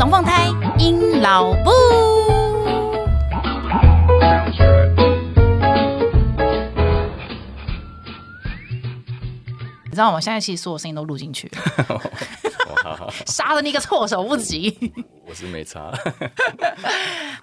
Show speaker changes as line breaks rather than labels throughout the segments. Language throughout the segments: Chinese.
龙凤胎，鹰老布。你知道我现在其实所有声音都录进去了，杀了你个措手不及。
我是没差。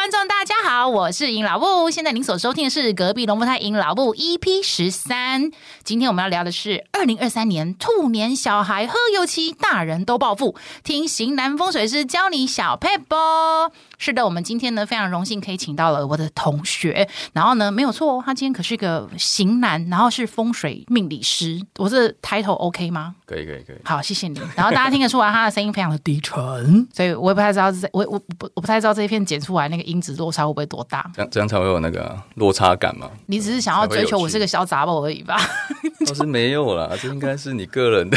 观众，大家好，我是尹老布。现在您所收听的是隔壁龙凤胎尹老布 EP 十三。今天我们要聊的是二零二三年兔年小孩喝油漆，大人都暴富。听型男风水师教你小配波。是的，我们今天呢非常荣幸可以请到了我的同学，然后呢没有错哦，他今天可是个型男，然后是风水命理师。我这 title OK 吗？
可以，可以，可以。
好，谢谢你。然后大家听得出来他的声音非常的低沉，所以。我也不太知道这，我我不我不太知道这一片剪出来那个音质落差会不会多大？
这样这样才会有那个落差感嘛？
你只是想要追求我是个小杂宝而已吧？
倒是没有啦，这应该是你个人的。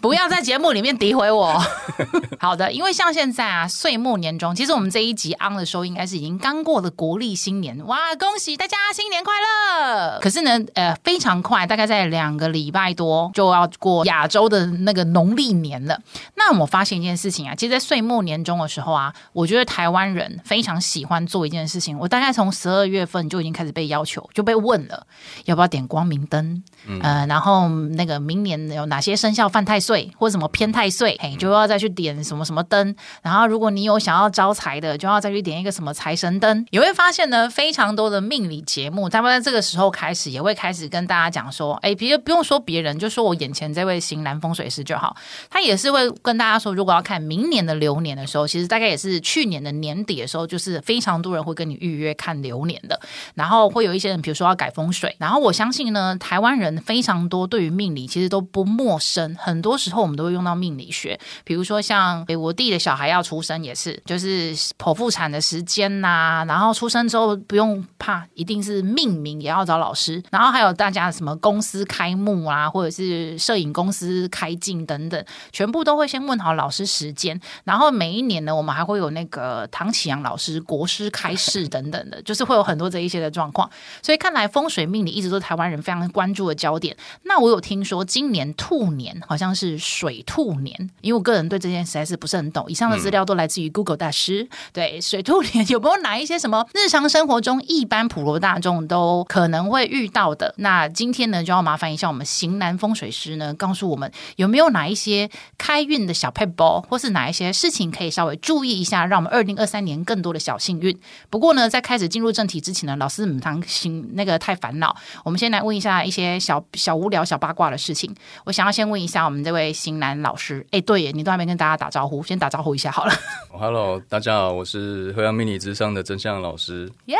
不要在节目里面诋毁我。好的，因为像现在啊，岁末年终，其实我们这一集 on 的时候，应该是已经刚过了国历新年。哇，恭喜大家新年快乐！可是呢，呃，非常快，大概在两个礼拜多就要过亚洲的那个农历年了。那我发现一件事情啊，其实，在岁末年终的时候啊，我觉得台湾人非常喜欢做一件事情。我大概从十二月份就已经开始被要求，就被问了要不要点光明灯，嗯、呃，然后那个明年有哪些生肖犯太岁。或者什么偏太岁，嘿，就要再去点什么什么灯。然后，如果你有想要招财的，就要再去点一个什么财神灯。你会发现呢，非常多的命理节目，他们在这个时候开始也会开始跟大家讲说，哎，别不用说别人，就说我眼前这位型男风水师就好。他也是会跟大家说，如果要看明年的流年的时候，其实大概也是去年的年底的时候，就是非常多人会跟你预约看流年的。然后会有一些人，比如说要改风水。然后我相信呢，台湾人非常多对于命理其实都不陌生，很多。时候我们都会用到命理学，比如说像诶我弟的小孩要出生也是，就是剖腹产的时间呐、然后出生之后不用怕，一定是命名也要找老师，然后还有大家什么公司开幕啊，或者是摄影公司开镜等等，全部都会先问好老师时间，然后每一年呢，我们还会有那个唐启阳老师国师开市等等的，就是会有很多这一些的状况，所以看来风水命理一直都是台湾人非常关注的焦点。那我有听说今年兔年好像是。水兔年，因为我个人对这件事实在是不是很懂。以上的资料都来自于 Google 大师。嗯、对，水兔年 有没有哪一些什么日常生活中一般普罗大众都可能会遇到的？那今天呢，就要麻烦一下我们型男风水师呢，告诉我们有没有哪一些开运的小撇步，或是哪一些事情可以稍微注意一下，让我们二零二三年更多的小幸运。不过呢，在开始进入正题之前呢，老师母汤心那个太烦恼，我们先来问一下一些小小无聊、小八卦的事情。我想要先问一下我们这位。型男老师，哎，对耶，你都还没跟大家打招呼，先打招呼一下好了。
Hello，大家好，我是辉煌命理之上的真相老师。
耶、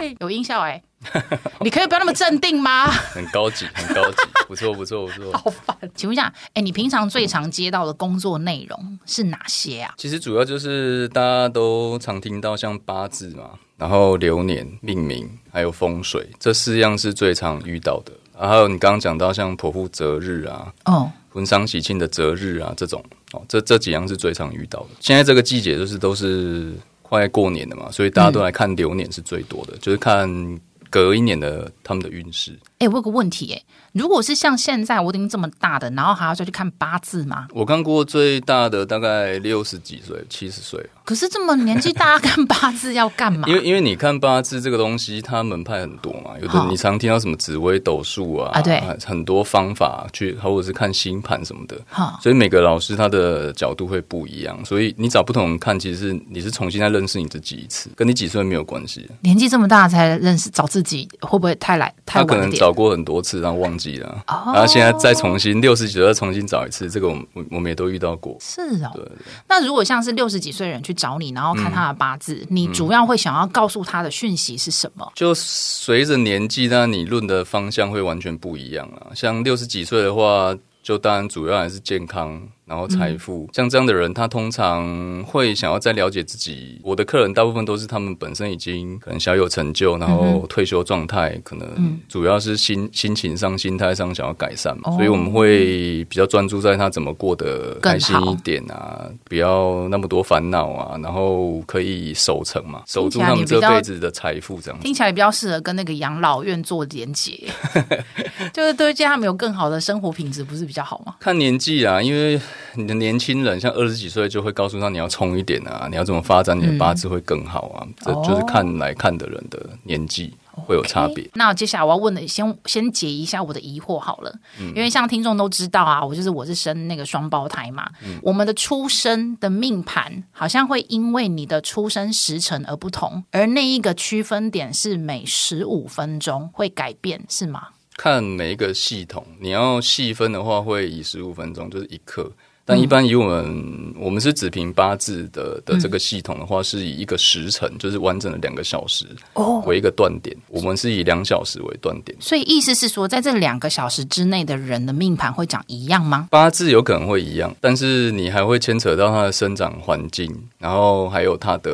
yeah!，有音效哎，你可以不要那么镇定吗？
很高级，很高级，不错，不错，不错。
好烦，请问一下，哎，你平常最常接到的工作内容是哪些啊？
其实主要就是大家都常听到像八字嘛，然后流年命名，还有风水，这四样是最常遇到的。然后你刚刚讲到像剖腹择日啊，哦，婚丧喜庆的择日啊，这种哦，这这几样是最常遇到的。现在这个季节就是都是快过年了嘛，所以大家都来看流年是最多的，嗯、就是看隔一年的他们的运势。
哎，我有个问题，哎，如果是像现在我已经这么大的，然后还要再去看八字吗？
我看过最大的大概六十几岁、七十岁。
可是这么年纪大 看八字要干嘛？
因为因为你看八字这个东西，它门派很多嘛，有的你常听到什么紫微斗数啊，啊对，很多方法去，或者是看星盘什么的，所以每个老师他的角度会不一样，所以你找不同人看，其实是你是重新再认识你自己一次，跟你几岁没有关系。
年纪这么大才认识找自己，会不会太来太晚
点？找过很多次，然后忘记了，哦、然后现在再重新六十几岁再重新找一次，这个我们我们也都遇到过。
是哦，对，对，对。那如果像是六十几岁的人去找你，然后看他。的八字，你主要会想要告诉他的讯息是什么？嗯、
就随着年纪，那你论的方向会完全不一样啊。像六十几岁的话，就当然主要还是健康。然后财富、嗯、像这样的人，他通常会想要再了解自己。我的客人大部分都是他们本身已经可能小有成就，然后退休状态，可能主要是心心情上、心态上想要改善嘛。所以我们会比较专注在他怎么过得开心一点啊，不要那么多烦恼啊，然后可以守成嘛，守住他们这辈子的财富。这样
听起来比较适合跟那个养老院做连结，就是对，这他们有更好的生活品质，不是比较好吗？
看年纪啊，因为。你的年轻人，像二十几岁就会告诉他你要冲一点啊，你要怎么发展你的八字会更好啊，嗯、这就是看来看的人的年纪。会有差别。Okay,
那接下来我要问的，先先解一下我的疑惑好了。嗯，因为像听众都知道啊，我就是我是生那个双胞胎嘛。嗯，我们的出生的命盘好像会因为你的出生时辰而不同，而那一个区分点是每十五分钟会改变，是吗？
看每一个系统，你要细分的话，会以十五分钟就是一课。但一般以我们、嗯、我们是只凭八字的的这个系统的话，是以一个时辰，就是完整的两个小时为一个断点。我们是以两小时为断点。
所以意思是说，在这两个小时之内的人的命盘会长一样吗？
八字有可能会一样，但是你还会牵扯到他的生长环境，然后还有他的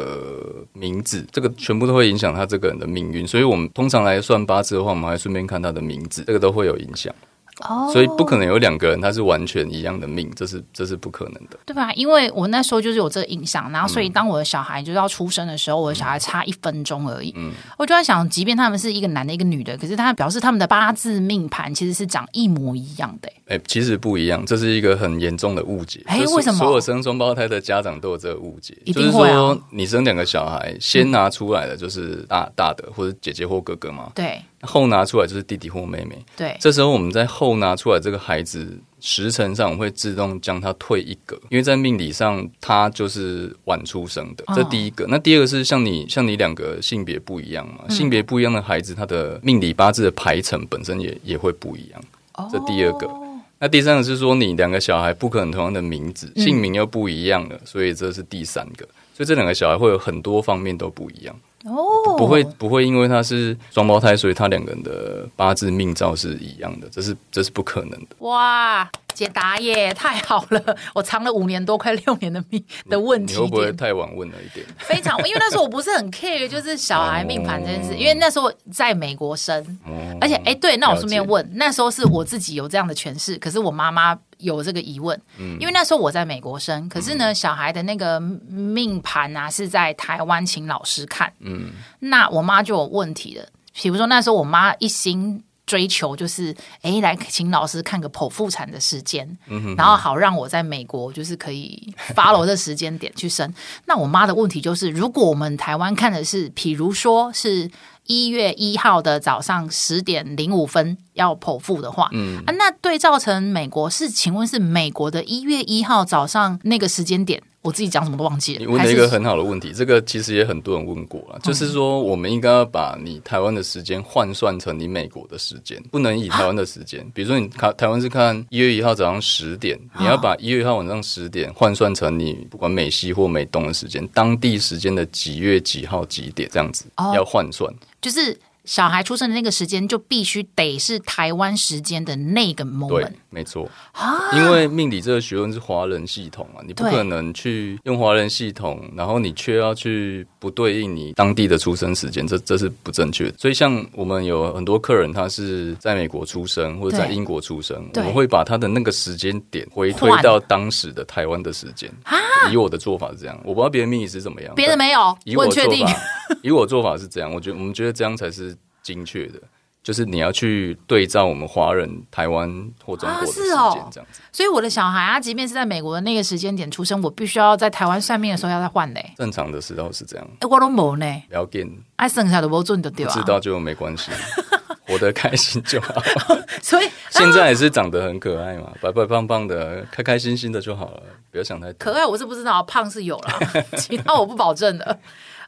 名字，这个全部都会影响他这个人的命运。所以我们通常来算八字的话，我们还顺便看他的名字，这个都会有影响。
哦，
所以不可能有两个人他是完全一样的命，这是这是不可能的，
对吧？因为我那时候就是有这个印象，然后所以当我的小孩就要出生的时候，嗯、我的小孩差一分钟而已，嗯，我就在想，即便他们是一个男的，一个女的，可是他表示他们的八字命盘其实是长一模一样的，
哎，其实不一样，这是一个很严重的误解，
哎，为什么？
所有生双胞胎的家长都有这个误解，
一定会啊，
就是说你生两个小孩，先拿出来的就是大大的或者姐姐或哥哥嘛，
对。
后拿出来就是弟弟或妹妹。
对，
这时候我们在后拿出来这个孩子时辰上，我会自动将他退一格，因为在命理上他就是晚出生的。这第一个。哦、那第二个是像你像你两个性别不一样嘛？嗯、性别不一样的孩子，他的命理八字的排程本身也也会不一样。哦、这第二个。那第三个是说，你两个小孩不可能同样的名字，姓名又不一样了，所以这是第三个。所以这两个小孩会有很多方面都不一样。
哦，
不会不会，因为他是双胞胎，所以他两个人的八字命造是一样的，这是这是不可能的。
哇，解答耶，太好了！我藏了五年多，快六年的命的问题，
你会不会太晚问了一点？
非常，因为那时候我不是很 care，就是小孩命盘这件事，哦、因为那时候在美国生，哦、而且哎，对，那我顺便问，那时候是我自己有这样的诠释，可是我妈妈。有这个疑问，嗯，因为那时候我在美国生，可是呢，嗯、小孩的那个命盘啊是在台湾请老师看，嗯，那我妈就有问题了。比如说那时候我妈一心追求就是，哎，来请老师看个剖腹产的时间，嗯哼哼，然后好让我在美国就是可以 follow 这时间点去生。那我妈的问题就是，如果我们台湾看的是，比如说是。一月一号的早上十点零五分要剖腹的话，嗯啊，那对照成美国是，请问是美国的一月一号早上那个时间点？我自己讲什么都忘记了。
你问了一个很好的问题，这个其实也很多人问过了，就是说我们应该要把你台湾的时间换算成你美国的时间，不能以台湾的时间。啊、比如说你台台湾是看一月一号早上十点，你要把一月一号晚上十点换算成你不管美西或美东的时间，当地时间的几月几号几点这样子，要换算。
就是小孩出生的那个时间，就必须得是台湾时间的那个 moment。
对，没错。啊，因为命理这个学问是华人系统啊，你不可能去用华人系统，然后你却要去不对应你当地的出生时间，这这是不正确的。所以，像我们有很多客人，他是在美国出生或者在英国出生，我们会把他的那个时间点回推到当时的台湾的时间。啊，以我的做法是这样，我不知道别人命理是怎么样，
别的没有，以我做法。
以我做法是这样，我觉得我们觉得这样才是精确的，就是你要去对照我们华人、台湾或中国的时间这样子。
所以我的小孩啊，即便是在美国的那个时间点出生，我必须要在台湾算命的时候要再换嘞。
正常的时候是这样。
哎，我都没呢，
不要紧，
爱剩下的不准的对吧？
知道就没关系，活得开心就好。
所以
现在也是长得很可爱嘛，白白胖胖的，开开心心的就好了，不要想太多。
可爱我是不知道，胖是有了，其他我不保证的。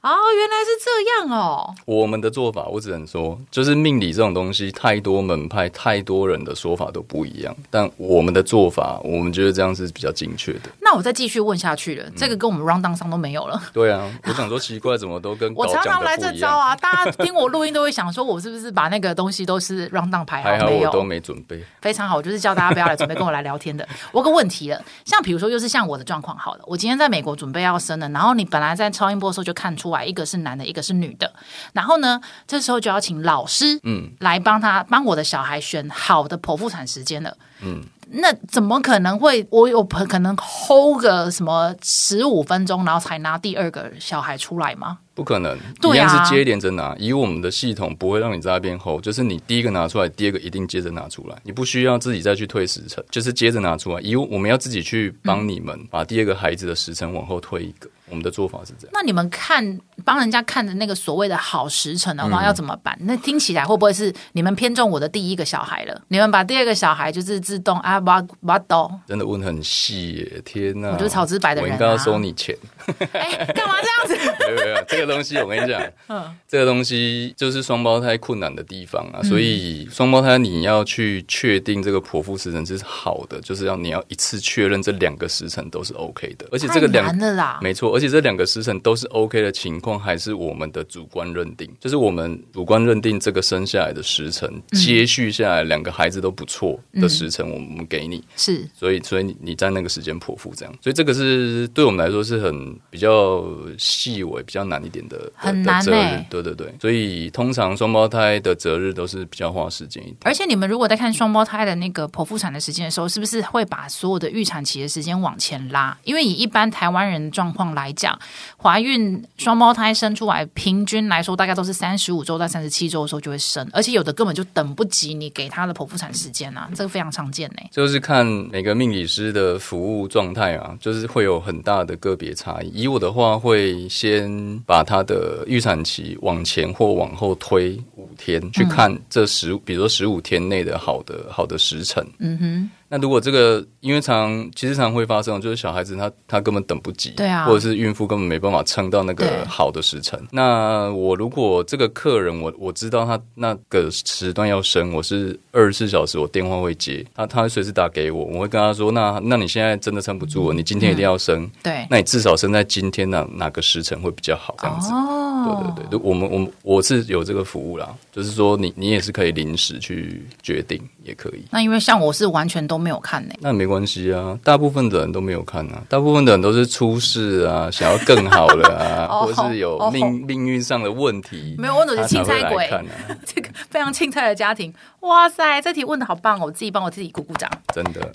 哦，原来是这样哦。
我们的做法，我只能说，就是命理这种东西，太多门派，太多人的说法都不一样。但我们的做法，我们觉得这样是比较精确的。
那我再继续问下去了，嗯、这个跟我们 rundown 上都没有了。
对啊，我想说奇怪，怎么都跟
我常常来这招啊？大家听我录音都会想说，我是不是把那个东西都是 rundown 排好？
还好我都没准备。
非常好，我就是叫大家不要来准备跟我来聊天的。我有个问题了，像比如说，又是像我的状况好了，我今天在美国准备要生了，然后你本来在超音波的时候就看出来。来，一个是男的，一个是女的。然后呢，这时候就要请老师，嗯，来帮他帮我的小孩选好的剖腹产时间了，嗯。那怎么可能会？我有可能 hold 个什么十五分钟，然后才拿第二个小孩出来吗？
不可能，对是接连着拿。以我们的系统不会让你在那边 hold，就是你第一个拿出来，第二个一定接着拿出来，你不需要自己再去推时辰，就是接着拿出来。以我们要自己去帮你们把第二个孩子的时辰往后推一个。我们的做法是这样。
那你们看帮人家看的那个所谓的好时辰的话，要怎么办？嗯、那听起来会不会是你们偏重我的第一个小孩了？你们把第二个小孩就是自动啊，挖挖刀？
真的问很细耶！天哪，
我就是草直白的人、啊，
我应该要收你钱。
哎，干嘛这样子？
没有没有，这个东西我跟你讲，嗯，这个东西就是双胞胎困难的地方啊。所以双胞胎你要去确定这个剖腹时辰是好的，就是要你要一次确认这两个时辰都是 OK 的，而且这个两
难的啦，
没错。而且这两个时辰都是 OK 的情况，还是我们的主观认定，就是我们主观认定这个生下来的时辰，嗯、接续下来两个孩子都不错的时辰，我们给你、嗯、是，所以所以你你在那个时间剖腹这样，所以这个是对我们来说是很比较细微、比较难一点的，
很难的择
日，对对对，所以通常双胞胎的择日都是比较花时间一点。
而且你们如果在看双胞胎的那个剖腹产的时间的时候，是不是会把所有的预产期的时间往前拉？因为以一般台湾人的状况来。来讲，怀孕双胞胎生出来，平均来说大概都是三十五周到三十七周的时候就会生，而且有的根本就等不及你给他的剖腹产时间啊，这个非常常见呢。
就是看每个命理师的服务状态啊，就是会有很大的个别差异。以我的话，会先把他的预产期往前或往后推五天，去看这十，比如说十五天内的好的好的时辰。嗯哼。那如果这个，因为常其实常会发生，就是小孩子他他根本等不及，
对啊，
或者是孕妇根本没办法撑到那个好的时辰。那我如果这个客人我我知道他那个时段要生，我是二十四小时我电话会接，他他会随时打给我，我会跟他说，那那你现在真的撑不住了，你今天一定要生，嗯、对，那你至少生在今天哪哪个时辰会比较好，这样子。哦，对对对，我们我们我是有这个服务啦，就是说你你也是可以临时去决定，也可以。
那因为像我是完全都。都没有看呢，
那没关系啊。大部分的人都没有看啊，大部分的人都是出事啊，想要更好了啊，或是有命、哦、命运上的问题。
没有问题是青菜鬼，啊、这个非常青菜的家庭。哇塞，这题问的好棒哦！我自己帮我自己鼓鼓掌，
真的，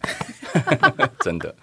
真的。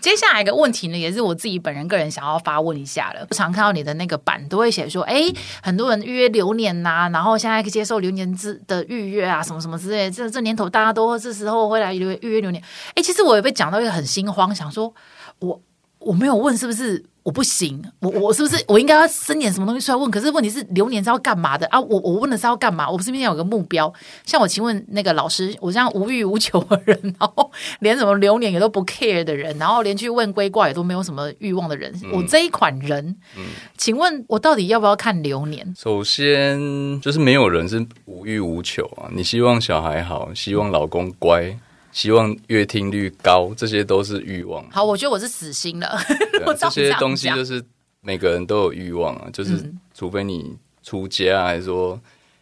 接下来一个问题呢，也是我自己本人个人想要发问一下了。常看到你的那个版都会写说，哎，很多人预约流年呐、啊，然后现在接受流年之的预约啊，什么什么之类。这这年头大家都这时候会来预约流年。哎，其实我也被讲到一个很心慌，想说我我没有问是不是？我不行，我我是不是我应该要生点什么东西出来问？可是问题是流年是要干嘛的啊？我我问的是要干嘛？我不是明天有个目标？像我请问那个老师，我这样无欲无求的人，然后连什么流年也都不 care 的人，然后连去问龟卦也都没有什么欲望的人，嗯、我这一款人，嗯，请问我到底要不要看流年？
首先就是没有人是无欲无求啊，你希望小孩好，希望老公乖。希望阅听率高，这些都是欲望。
好，我觉得我是死心了。
对 这些东西就是每个人都有欲望啊，就是除非你出家，还是说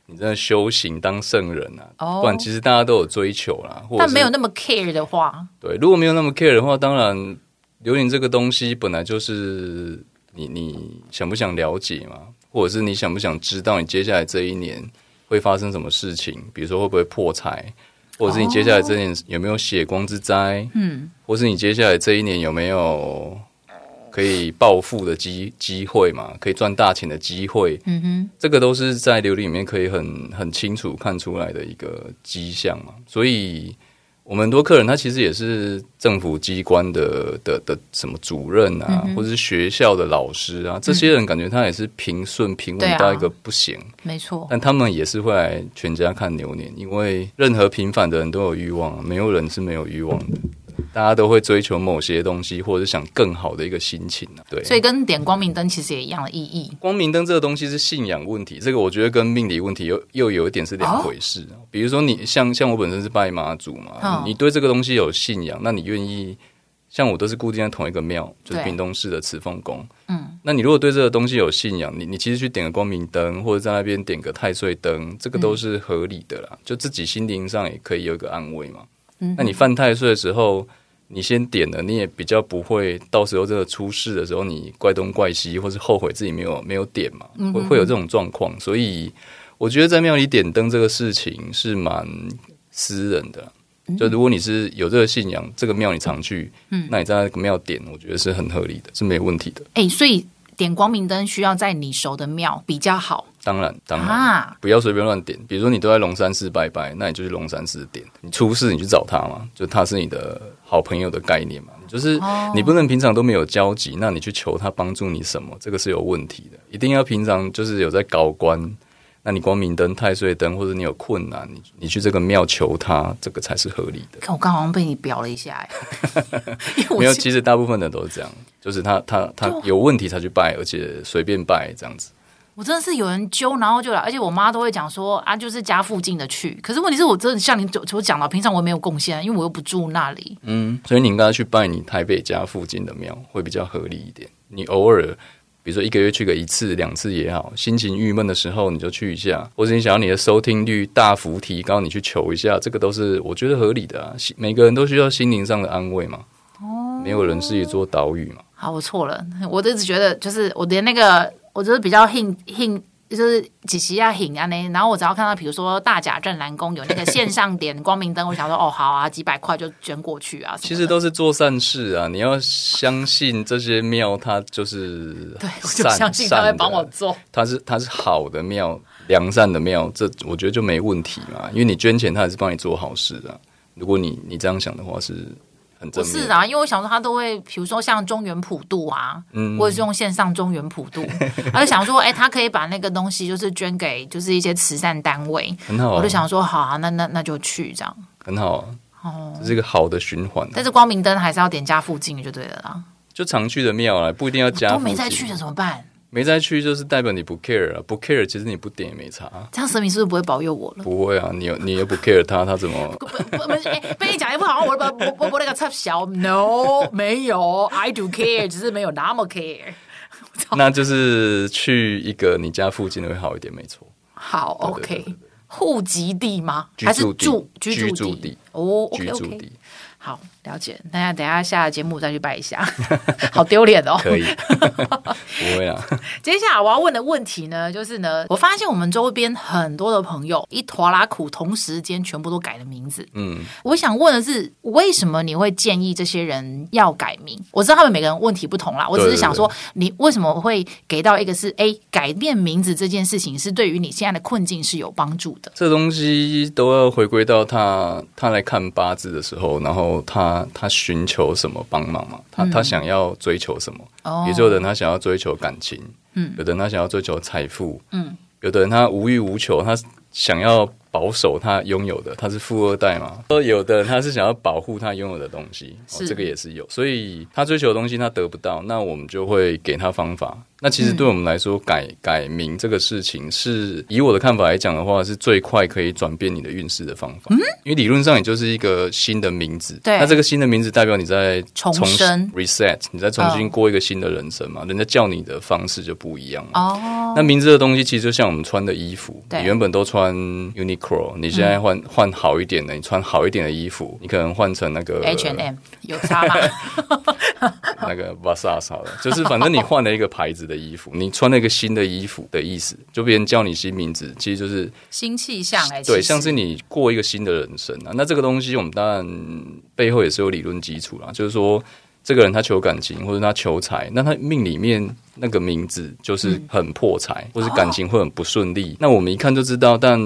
你真的修行当圣人啊，哦、不然其实大家都有追求啦。
但没有那么 care 的话，
对，如果没有那么 care 的话，当然流年这个东西本来就是你你想不想了解嘛，或者是你想不想知道你接下来这一年会发生什么事情，比如说会不会破财。或者是你接下来这一年有没有血光之灾？嗯，或是你接下来这一年有没有可以暴富的机机会嘛？可以赚大钱的机会？嗯哼，这个都是在流年里面可以很很清楚看出来的一个迹象嘛，所以。我们很多客人，他其实也是政府机关的的的什么主任啊，嗯、或者是学校的老师啊，这些人感觉他也是平顺平稳到一个不行，
没错。
但他们也是会来全家看牛年，因为任何平凡的人都有欲望，没有人是没有欲望的。大家都会追求某些东西，或者是想更好的一个心情啊。对，
所以跟点光明灯其实也一样的意义。
光明灯这个东西是信仰问题，这个我觉得跟命理问题又又有一点是两回事。哦、比如说你像像我本身是拜妈祖嘛，哦、你对这个东西有信仰，那你愿意像我都是固定在同一个庙，就是屏东市的慈凤宫。嗯，那你如果对这个东西有信仰，你你其实去点个光明灯，或者在那边点个太岁灯，这个都是合理的啦。嗯、就自己心灵上也可以有一个安慰嘛。嗯，那你犯太岁的时候。你先点了，你也比较不会到时候这个出事的时候，你怪东怪西，或是后悔自己没有没有点嘛，会会有这种状况。所以我觉得在庙里点灯这个事情是蛮私人的。就如果你是有这个信仰，这个庙你常去，嗯，那你在那个庙点，我觉得是很合理的，是没有问题的。
哎、欸，所以点光明灯需要在你熟的庙比较好。
当然，当然，啊、不要随便乱点。比如说你都在龙山寺拜拜，那你就去龙山寺点。你出事你去找他嘛，就他是你的好朋友的概念嘛。就是你不能平常都没有交集，那你去求他帮助你什么，这个是有问题的。一定要平常就是有在搞关。那你光明灯、太岁灯，或者你有困难，你你去这个庙求他，这个才是合理的。
看我刚好像被你表了一下，
没有，其实大部分的都是这样，就是他他他有问题才去拜，而且随便拜这样子。
我真的是有人揪，然后就来，而且我妈都会讲说啊，就是家附近的去。可是问题是我真的像你所讲的，平常我也没有贡献，因为我又不住那里。
嗯，所以你应该去拜你台北家附近的庙，会比较合理一点。你偶尔。比如说一个月去个一次两次也好，心情郁闷的时候你就去一下，或者你想要你的收听率大幅提高，你去求一下，这个都是我觉得合理的啊。每个人都需要心灵上的安慰嘛，哦，没有人是一座岛屿嘛。
好，我错了，我一直觉得就是我连那个，我就是比较 hint hint。就是几时要行啊？呢，然后我只要看到，比如说大甲镇南宫有那个线上点光明灯，我想说，哦，好啊，几百块就捐过去啊。
其实都是做善事啊！你要相信这些庙，它就是
对，我就相信他会帮我做。
它是它是好的庙，良善的庙，这我觉得就没问题嘛。因为你捐钱，他也是帮你做好事啊。如果你你这样想的话是。
不是啊，因为我想说他都会，比如说像中原普渡啊，嗯，或者是用线上中原普渡，他就想说，哎、欸，他可以把那个东西就是捐给就是一些慈善单位，
很好、啊。
我就想说，好啊，那那那就去这样，
很好啊，哦，这是一个好的循环、啊。
但是光明灯还是要点家附近就对了啦，
就常去的庙啊，不一定要家。
都没再去的怎么办？
没再去就是代表你不 care 啊，不 care 其实你不点也没差。
这样神明是不是不会保佑我了？
不会啊，你你又不 care 他，他怎么？不不不，
哎，被你讲也不好，我我我我那个插小，no 没有，I do care，只是没有那么 care。
那就是去一个你家附近的会好一点，没错。
好，OK，户籍地吗？
还是住
居住地？哦，居住地。好，了解。大家等下下节目再去拜一下，好丢脸哦。
可以，不会啊。
接下来我要问的问题呢，就是呢，我发现我们周边很多的朋友一拖拉苦，同时间全部都改了名字。嗯，我想问的是，为什么你会建议这些人要改名？我知道他们每个人问题不同啦，我只是想说，你为什么会给到一个是，哎，改变名字这件事情是对于你现在的困境是有帮助的。
这东西都要回归到他他来看八字的时候，然后。他他寻求什么帮忙嘛？他他想要追求什么？嗯、有的人他想要追求感情，嗯，有的人他想要追求财富，嗯，有的人他无欲无求，他想要。保守他拥有的，他是富二代嘛？说有的人他是想要保护他拥有的东西，哦，这个也是有。所以他追求的东西他得不到，那我们就会给他方法。那其实对我们来说，嗯、改改名这个事情，是以我的看法来讲的话，是最快可以转变你的运势的方法。嗯，因为理论上也就是一个新的名字，对，那这个新的名字代表你在重生 reset，你在重新过一个新的人生嘛？哦、人家叫你的方式就不一样了。哦，那名字的东西其实就像我们穿的衣服，你原本都穿 Uniqlo。你现在换换好一点的，你穿好一点的衣服，你可能换成那个
H&M 有差吗？
那个 Versace 好了，就是反正你换了一个牌子的衣服，你穿了一个新的衣服的意思，就别人叫你新名字，其实就是
新气象哎，
对，像是你过一个新的人生啊。那这个东西我们当然背后也是有理论基础啦，就是说。这个人他求感情或者他求财，那他命里面那个名字就是很破财，嗯、或是感情会很不顺利。哦、那我们一看就知道，但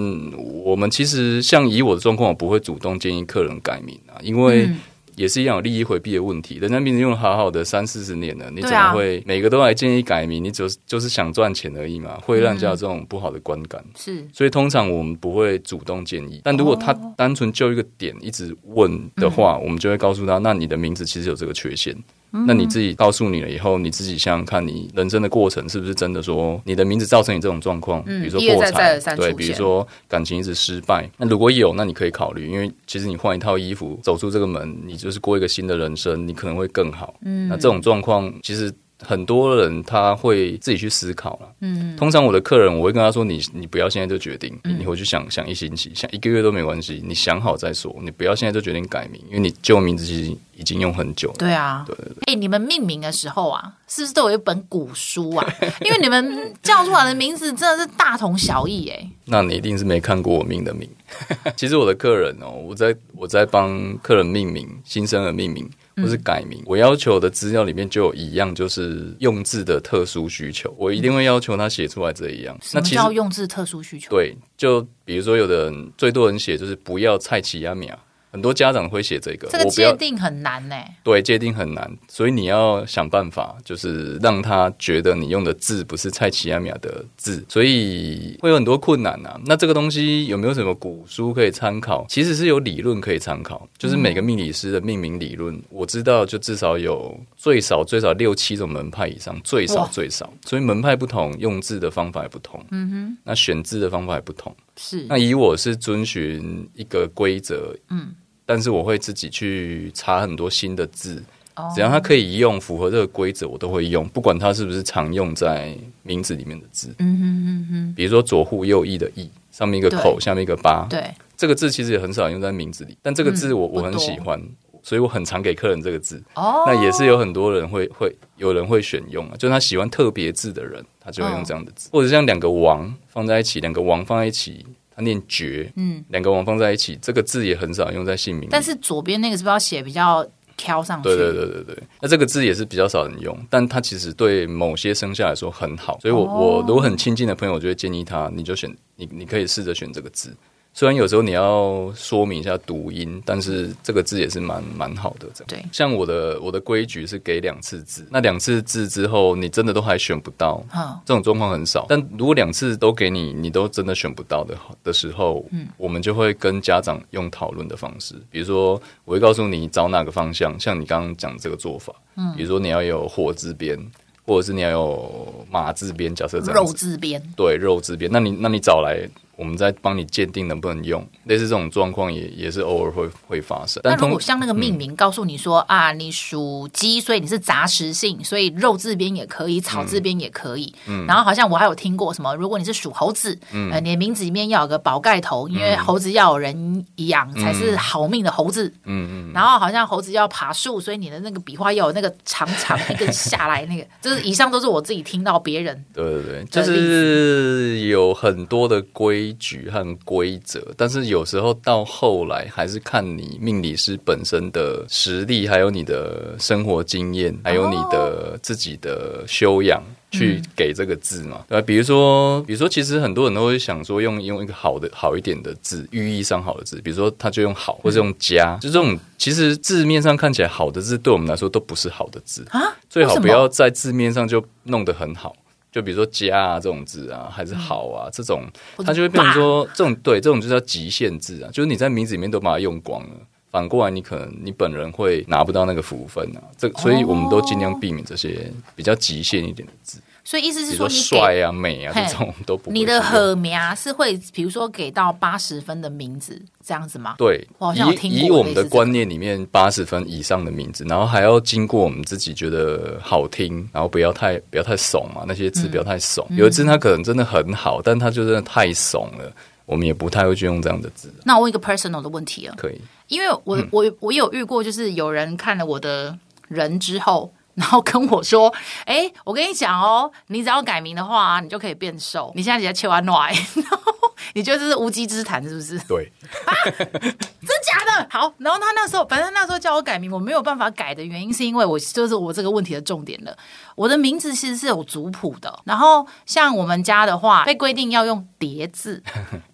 我们其实像以我的状况，我不会主动建议客人改名啊，因为。嗯也是一样有利益回避的问题。人家名字用了好好的三四十年了，你怎么会每个都来建议改名？你只是就是想赚钱而已嘛，会让人家有这种不好的观感。是，所以通常我们不会主动建议。但如果他单纯就一个点一直问的话，我们就会告诉他：那你的名字其实有这个缺陷。那你自己告诉你了以后，你自己想想看你人生的过程是不是真的说你的名字造成你这种状况？比如说破产，对，比如说感情一直失败。那如果有，那你可以考虑，因为其实你换一套衣服走出这个门，你就是过一个新的人生，你可能会更好。嗯，那这种状况其实。很多人他会自己去思考了。嗯，通常我的客人，我会跟他说：“你你不要现在就决定，你回去想想一星期，想一个月都没关系。你想好再说，你不要现在就决定改名，因为你旧名字其实已经用很久了。
对啊，
对对对。
哎、欸，你们命名的时候啊，是不是都有一本古书啊？因为你们叫出来的名字真的是大同小异哎。
那你一定是没看过我命的名。其实我的客人哦，我在我在帮客人命名新生儿命名或是改名，嗯、我要求的资料里面就有一样，就是用字的特殊需求，我一定会要求他写出来这一样。
嗯、那什么叫用字特殊需求？
对，就比如说有的人最多人写就是不要菜市仔名。很多家长会写这个，
这个界定很难呢。
对，界定很难，所以你要想办法，就是让他觉得你用的字不是蔡奇亚米亚的字，所以会有很多困难啊。那这个东西有没有什么古书可以参考？其实是有理论可以参考，就是每个命理师的命名理论，嗯、我知道就至少有最少最少六七种门派以上，最少最少。所以门派不同，用字的方法也不同。嗯哼，那选字的方法也不同。
是，
那以我是遵循一个规则，嗯，但是我会自己去查很多新的字，哦、只要它可以用，符合这个规则，我都会用，不管它是不是常用在名字里面的字。嗯哼嗯哼，比如说左户右翼的翼，上面一个口，下面一个八，对，这个字其实也很少用在名字里，但这个字我、嗯、我很喜欢，所以我很常给客人这个字。哦，那也是有很多人会会有人会选用啊，就是他喜欢特别字的人。他就会用这样的字，哦、或者像两个王放在一起，两个王放在一起，他念绝，嗯，两个王放在一起，这个字也很少用在姓名。
但是左边那个是不是要写比较挑上去？
对对对对对，那这个字也是比较少人用，但它其实对某些生肖来说很好，所以我、哦、我如果很亲近的朋友，我就会建议他，你就选你，你可以试着选这个字。虽然有时候你要说明一下读音，但是这个字也是蛮蛮好的。这样，对，像我的我的规矩是给两次字，那两次字之后，你真的都还选不到，哦、这种状况很少。但如果两次都给你，你都真的选不到的的时候，嗯，我们就会跟家长用讨论的方式，比如说我会告诉你找哪个方向，像你刚刚讲这个做法，嗯，比如说你要有火字边，或者是你要有马字边，假设这样，
肉字边，
对，肉字边，那你那你找来。我们在帮你鉴定能不能用，类似这种状况也也是偶尔会会发生。
但如果像那个命名告诉你说、嗯、啊，你属鸡，所以你是杂食性，所以肉字边也可以，草字边也可以。嗯，然后好像我还有听过什么，如果你是属猴子，嗯、呃，你的名字里面要有个宝盖头，因为猴子要有人养才是好命的猴子。嗯嗯。然后好像猴子要爬树，所以你的那个笔画要有那个长长一根下来那个，就是以上都是我自己听到别人。
对对对，就是有很多的规。规矩和规则，但是有时候到后来还是看你命理师本身的实力，还有你的生活经验，还有你的自己的修养，去给这个字嘛？对吧？比如说，比如说，其实很多人都会想说，用用一个好的、好一点的字，寓意上好的字，比如说，他就用好，或者用加，就这种，其实字面上看起来好的字，对我们来说都不是好的字啊。最好不要在字面上就弄得很好。就比如说“家”啊这种字啊，还是“好”啊、嗯、这种，它就会变成说这种对这种就叫极限字啊，就是你在名字里面都把它用光了，反过来你可能你本人会拿不到那个福分啊。这所以我们都尽量避免这些比较极限一点的字。
所以意思是说
你，帅啊、美啊这种都不。
你的和名是会，比如说给到八十分的名字这样子吗？
对，我好像有听过。以以我们的观念里面，八十分以上的名字，然后还要经过我们自己觉得好听，然后不要太不要太怂嘛，那些字不要太怂。嗯、有的字他可能真的很好，但他就真的太怂了，我们也不太会去用这样的字。
那我问一个 personal 的问题啊，
可以，
因为我、嗯、我我有遇过，就是有人看了我的人之后。然后跟我说：“ 哎，我跟你讲哦，你只要改名的话，你就可以变瘦。你现在直接切完奶，然后你觉得这是无稽之谈，是不是？
对，
啊，真假的？好。然后他那时候，反正那时候叫我改名，我没有办法改的原因，是因为我就是我这个问题的重点了。我的名字其实是有族谱的，然后像我们家的话，被规定要用叠字。”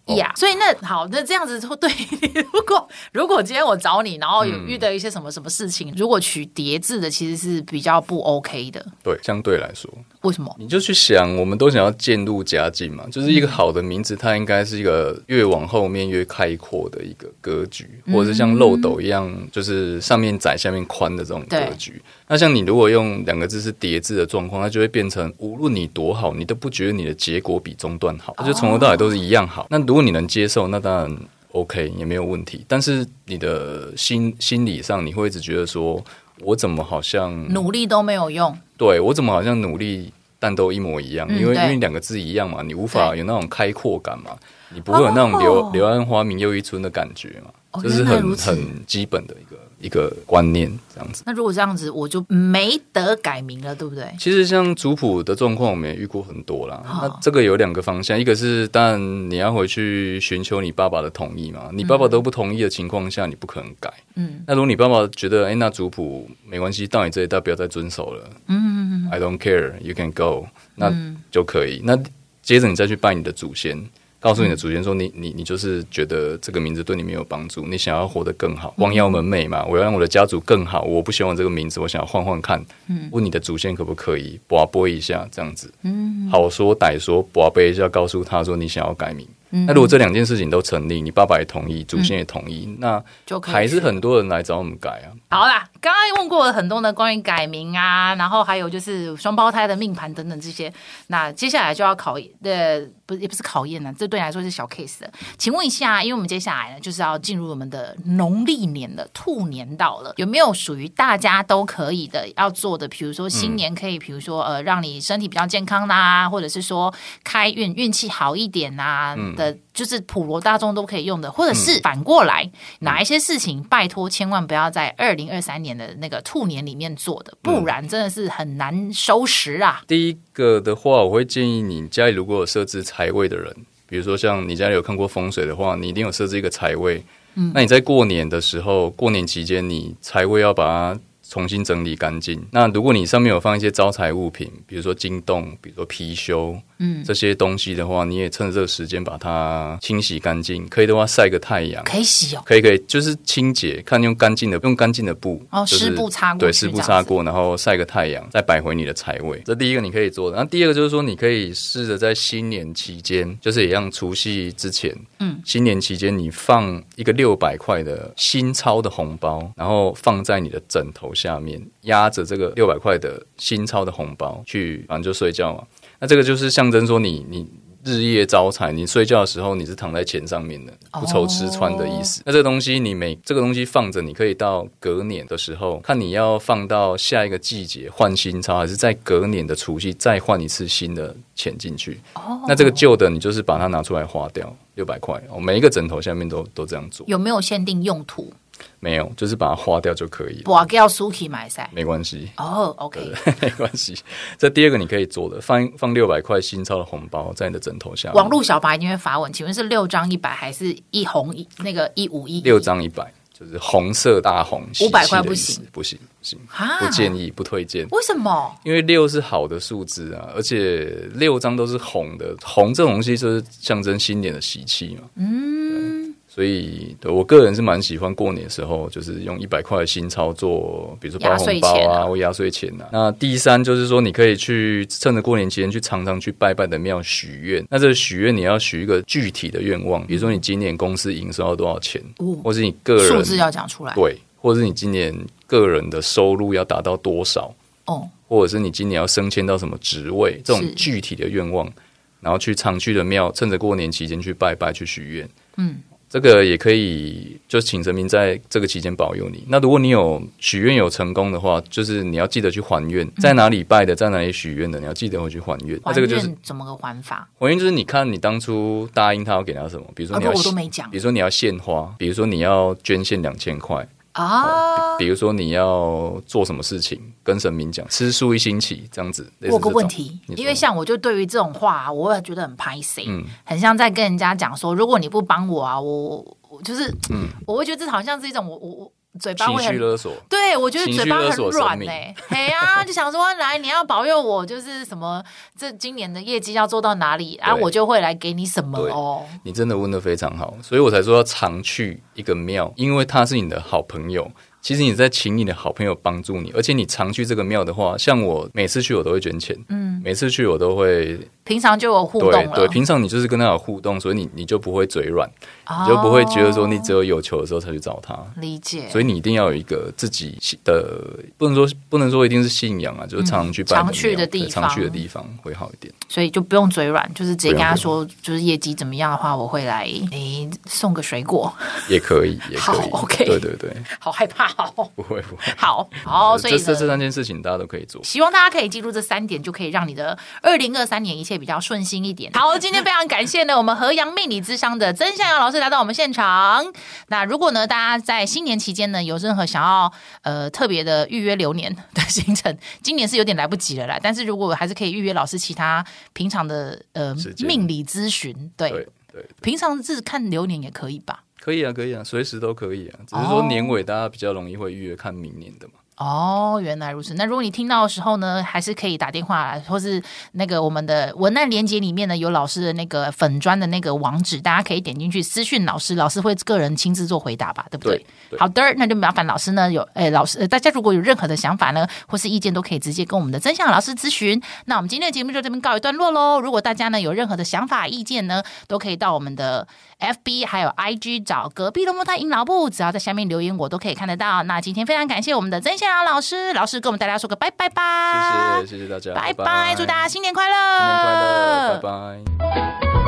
呀，yeah, 所以那好，那这样子说对。如果如果今天我找你，然后有遇到一些什么什么事情，嗯、如果取叠字的，其实是比较不 OK 的。
对，相对来说，
为什么？
你就去想，我们都想要渐入佳境嘛，就是一个好的名字，它应该是一个越往后面越开阔的一个格局，或者是像漏斗一样，就是上面窄下面宽的这种格局。那像你如果用两个字是叠字的状况，它就会变成无论你多好，你都不觉得你的结果比中段好，它就从头到尾都是一样好。那如果你能接受，那当然 OK 也没有问题。但是你的心心理上，你会一直觉得说，我怎么好像
努力都没有用？
对，我怎么好像努力但都一模一样？嗯、因为因为两个字一样嘛，你无法有那种开阔感嘛，你不会有那种柳柳暗花明又一村的感觉嘛，这、哦、是很很基本的一个。一个观念，这样子。
那如果这样子，我就没得改名了，对不对？
其实像族谱的状况，我们也遇过很多啦。哦、那这个有两个方向，一个是当然你要回去寻求你爸爸的同意嘛，你爸爸都不同意的情况下，你不可能改。嗯，那如果你爸爸觉得，哎，那族谱没关系，到你这一代不要再遵守了。嗯，I don't care, you can go，那就可以。那接着你再去拜你的祖先。告诉你的祖先说你：“你你你就是觉得这个名字对你没有帮助，你想要活得更好，光耀门楣嘛。我要让我的家族更好，我不希望这个名字，我想要换换看。嗯，问你的祖先可不可以拨拨一下这样子？嗯，好说歹说，拨拨一下，告诉他说你想要改名。嗯，那如果这两件事情都成立，你爸爸也同意，祖先也同意，嗯，那就还是很多人来找我们改啊。
好啦，刚刚问过了很多的，关于改名啊，然后还有就是双胞胎的命盘等等这些。那接下来就要考呃。不也不是考验呢，这对你来说是小 case 的。请问一下，因为我们接下来呢就是要进入我们的农历年了，兔年到了，有没有属于大家都可以的要做的？比如说新年可以，比如说呃，让你身体比较健康啦，或者是说开运运气好一点呐的，就是普罗大众都可以用的，或者是反过来哪一些事情，拜托千万不要在二零二三年的那个兔年里面做的，不然真的是很难收拾啊。
第一个的话，我会建议你家里如果有设置财位的人，比如说像你家里有看过风水的话，你一定有设置一个财位。嗯，那你在过年的时候，过年期间，你财位要把它重新整理干净。那如果你上面有放一些招财物品，比如说金洞，比如说貔貅。嗯，这些东西的话，你也趁这个时间把它清洗干净。可以的话，晒个太阳，
可以洗哦。
可以可以，就是清洁，看用干净的，用干净的布
哦，
就是、
湿布擦过，
对，湿布擦过，然后晒个太阳，再摆回你的财位。这第一个你可以做的。那第二个就是说，你可以试着在新年期间，就是也像除夕之前，嗯，新年期间你放一个六百块的新钞的红包，然后放在你的枕头下面，压着这个六百块的新钞的红包去，反正就睡觉嘛。那这个就是象征说你你日夜招财，你睡觉的时候你是躺在钱上面的，不愁吃穿的意思。Oh. 那这个东西你每这个东西放着，你可以到隔年的时候，看你要放到下一个季节换新钞，还是在隔年的除夕再换一次新的钱进去。Oh. 那这个旧的你就是把它拿出来花掉六百块哦，每一个枕头下面都都这样做。
有没有限定用途？
没有，就是把它花掉就可以了。
不要苏 k 买噻，
没关系。
哦、oh,，OK，
没关系。这第二个你可以做的，放放六百块新钞的红包在你的枕头下。
网络小白一定会发问，请问是六张一百还是一红一那个一五一？
六张一百就是红色大红，
五百块不行，
不行，不行，不建议，不推荐。
为什么？因
为六是好的数字啊，而且六张都是红的，红这种东西就是象征新年的喜气嘛。嗯。所以，对我个人是蛮喜欢过年的时候，就是用一百块的新钞做，比如说包红包啊，啊或压岁钱啊。那第三就是说，你可以去趁着过年期间去常常去拜拜的庙许愿。那这个许愿你要许一个具体的愿望，比如说你今年公司营收要多少钱，哦、或是你个人数
字要讲出来，
对，或者是你今年个人的收入要达到多少，哦，或者是你今年要升迁到什么职位，这种具体的愿望，然后去常去的庙，趁着过年期间去拜拜去许愿，嗯。这个也可以，就请神明在这个期间保佑你。那如果你有许愿有成功的话，就是你要记得去还愿，在哪里拜的，在哪里许愿的，你要记得回去
还愿。那这个就是怎么个还法？
还愿就是你看你当初答应他要给他什么，比如说你要，
我都没讲。
比如说你要献花，比如说你要捐献两千块。啊，比如说你要做什么事情，跟神明讲，吃素一星期这样子。我有
个问题，因为像我就对于这种话，我也觉得很拍谁，嗯，很像在跟人家讲说，如果你不帮我啊，我我就是，嗯，我会觉得这好像是一种我我我。嘴巴会很
勒索，
对，我觉得嘴巴很软哎，嘿呀、啊，就想说来你要保佑我，就是什么这今年的业绩要做到哪里，然后我就会来给你什么哦。
你真的问的非常好，所以我才说要常去一个庙，因为他是你的好朋友。其实你在请你的好朋友帮助你，而且你常去这个庙的话，像我每次去我都会捐钱，嗯，每次去我都会，
平常就有互动了，
对，对，平常你就是跟他有互动，所以你你就不会嘴软，哦，你就不会觉得说你只有有球的时候才去找他，
理解。
所以你一定要有一个自己的，不能说不能说一定是信仰啊，就是常常去拜
常去的地方，
常去的地方会好一点。
所以就不用嘴软，就是直接跟他说，就是业绩怎么样的话，我会来诶送个水果，
也可以，也可以
，OK，
对对对，
好害怕。哦，
不会不会，
好好，所以
这这三件事情大家都可以做。
希望大家可以记住这三点，就可以让你的二零二三年一切切比较顺心一点。好，今天非常感谢呢，我们和阳命理之商的曾向阳老师来到我们现场。那如果呢，大家在新年期间呢，有任何想要呃特别的预约流年的行程，今年是有点来不及了啦。但是如果还是可以预约老师其他平常的呃命理咨询，对对，对，平常是看流年也可以吧？
可以啊，可以啊，随时都可以啊。只是说年尾大家比较容易会预约看明年的嘛。
哦，原来如此。那如果你听到的时候呢，还是可以打电话，或是那个我们的文案连接里面呢，有老师的那个粉砖的那个网址，大家可以点进去私讯老师，老师会个人亲自做回答吧，对不对？对，好的，那就麻烦老师呢，有哎，老师，大家如果有任何的想法呢，或是意见，都可以直接跟我们的真相老师咨询。那我们今天的节目就这边告一段落喽。如果大家呢有任何的想法、意见呢，都可以到我们的 FB 还有 IG 找隔壁龙凤胎阴老布，只要在下面留言，我都可以看得到。那今天非常感谢我们的曾向阳老师，老师跟我们大家说个拜拜吧。
谢谢，谢谢大家，
拜拜，祝大家新年快乐，
新年快乐，拜拜。